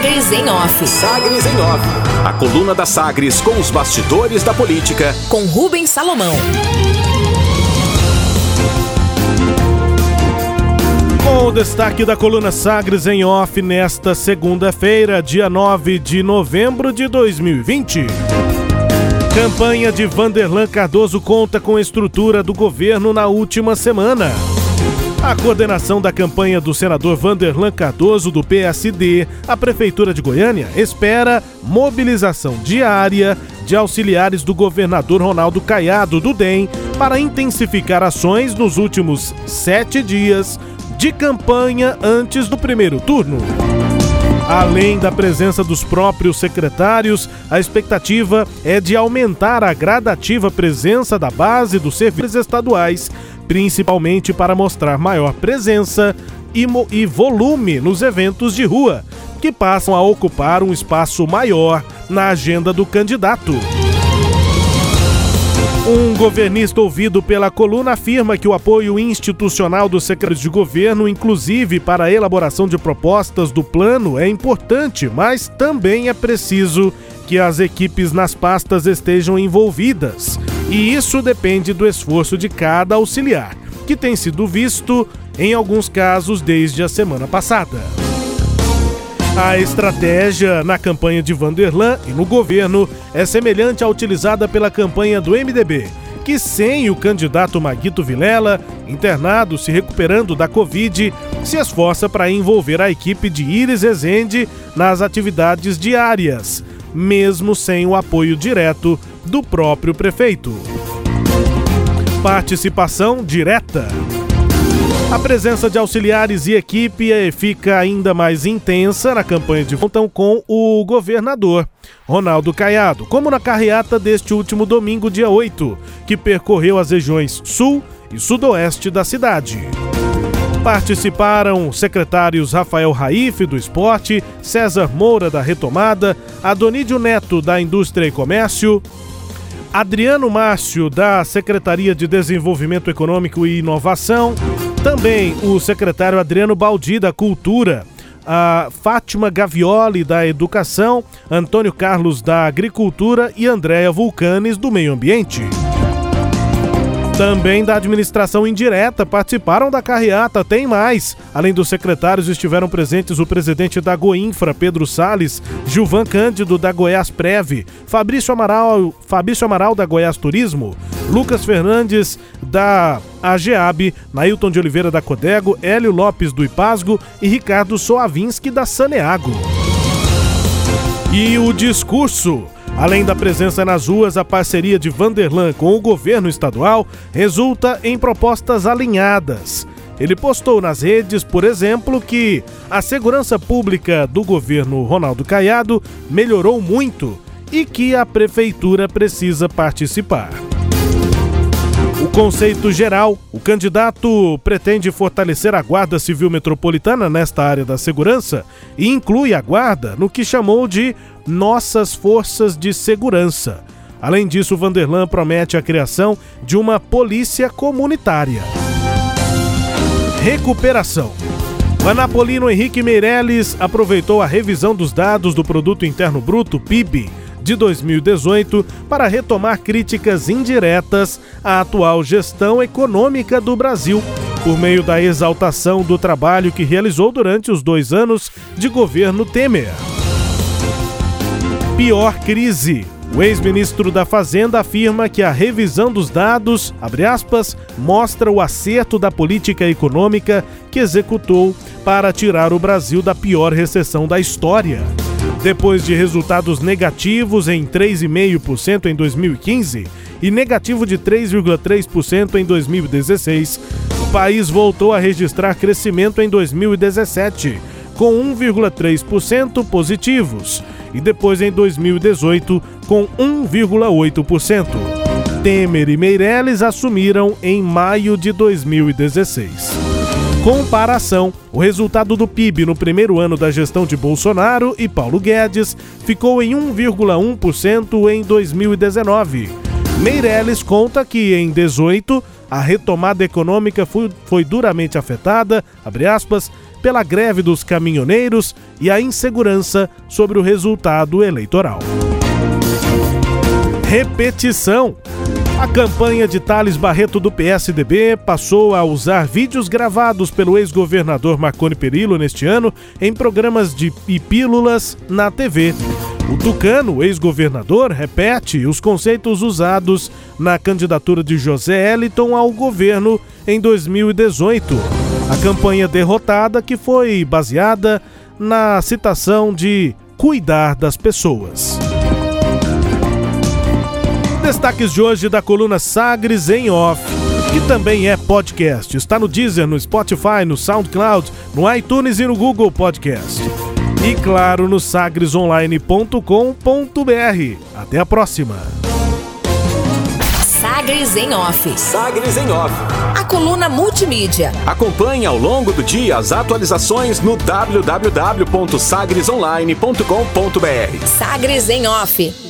Sagres em Off. Sagres em Off. A coluna da Sagres com os bastidores da política. Com Rubens Salomão. Com o destaque da coluna Sagres em Off nesta segunda-feira, dia 9 de novembro de 2020. Campanha de Vanderlan Cardoso conta com a estrutura do governo na última semana. A coordenação da campanha do senador Vanderlan Cardoso, do PSD, a Prefeitura de Goiânia, espera mobilização diária de auxiliares do governador Ronaldo Caiado, do DEM, para intensificar ações nos últimos sete dias de campanha antes do primeiro turno. Além da presença dos próprios secretários, a expectativa é de aumentar a gradativa presença da base dos serviços estaduais principalmente para mostrar maior presença e, e volume nos eventos de rua, que passam a ocupar um espaço maior na agenda do candidato. Um governista ouvido pela coluna afirma que o apoio institucional dos secretários de governo, inclusive para a elaboração de propostas do plano, é importante, mas também é preciso que as equipes nas pastas estejam envolvidas. E isso depende do esforço de cada auxiliar, que tem sido visto em alguns casos desde a semana passada. A estratégia na campanha de Vanderlan e no governo é semelhante à utilizada pela campanha do MDB, que sem o candidato Maguito Vilela, internado se recuperando da Covid, se esforça para envolver a equipe de Iris Ezende nas atividades diárias, mesmo sem o apoio direto do próprio prefeito. Participação direta. A presença de auxiliares e equipe fica ainda mais intensa na campanha de vontão com o governador, Ronaldo Caiado, como na carreata deste último domingo, dia 8, que percorreu as regiões sul e sudoeste da cidade. Participaram secretários Rafael Raif, do Esporte, César Moura, da Retomada, Adonídio Neto, da Indústria e Comércio, Adriano Márcio, da Secretaria de Desenvolvimento Econômico e Inovação, também o secretário Adriano Baldi, da Cultura, a Fátima Gavioli, da Educação, Antônio Carlos, da Agricultura. E Andréa Vulcanes, do Meio Ambiente. Também da administração indireta participaram da carreata, tem mais. Além dos secretários, estiveram presentes o presidente da Goinfra, Pedro Sales, Gilvan Cândido, da Goiás Preve, Fabrício Amaral, Fabrício Amaral, da Goiás Turismo, Lucas Fernandes, da AGEAB, Nailton de Oliveira, da Codego, Hélio Lopes, do Ipasgo e Ricardo Soavinski, da Saneago. E o discurso Além da presença nas ruas, a parceria de Vanderlan com o governo estadual resulta em propostas alinhadas. Ele postou nas redes, por exemplo, que a segurança pública do governo Ronaldo Caiado melhorou muito e que a prefeitura precisa participar. O conceito geral, o candidato pretende fortalecer a Guarda Civil Metropolitana nesta área da segurança e inclui a Guarda no que chamou de Nossas Forças de Segurança. Além disso, Vanderlan promete a criação de uma polícia comunitária. Recuperação. O Anapolino Henrique Meirelles aproveitou a revisão dos dados do Produto Interno Bruto, PIB, de 2018 para retomar críticas indiretas à atual gestão econômica do Brasil, por meio da exaltação do trabalho que realizou durante os dois anos de governo Temer. Pior crise. O ex-ministro da Fazenda afirma que a revisão dos dados, aspas, mostra o acerto da política econômica que executou para tirar o Brasil da pior recessão da história. Depois de resultados negativos em 3,5% em 2015 e negativo de 3,3% em 2016, o país voltou a registrar crescimento em 2017, com 1,3% positivos, e depois em 2018, com 1,8%. Temer e Meirelles assumiram em maio de 2016 comparação, o resultado do PIB no primeiro ano da gestão de Bolsonaro e Paulo Guedes ficou em 1,1% em 2019, Meirelles conta que em 18 a retomada econômica foi, foi duramente afetada, aspas, pela greve dos caminhoneiros e a insegurança sobre o resultado eleitoral. Repetição. A campanha de Thales Barreto do PSDB passou a usar vídeos gravados pelo ex-governador Marconi Perillo neste ano em programas de e pílulas na TV. O Tucano, ex-governador, repete os conceitos usados na candidatura de José Eliton ao governo em 2018. A campanha derrotada que foi baseada na citação de cuidar das pessoas. Destaques de hoje da coluna Sagres em Off, que também é podcast. Está no Deezer, no Spotify, no SoundCloud, no iTunes e no Google Podcast. E claro, no sagresonline.com.br. Até a próxima. Sagres em Off. Sagres em Off. A coluna multimídia. Acompanhe ao longo do dia as atualizações no www.sagresonline.com.br. Sagres em Off.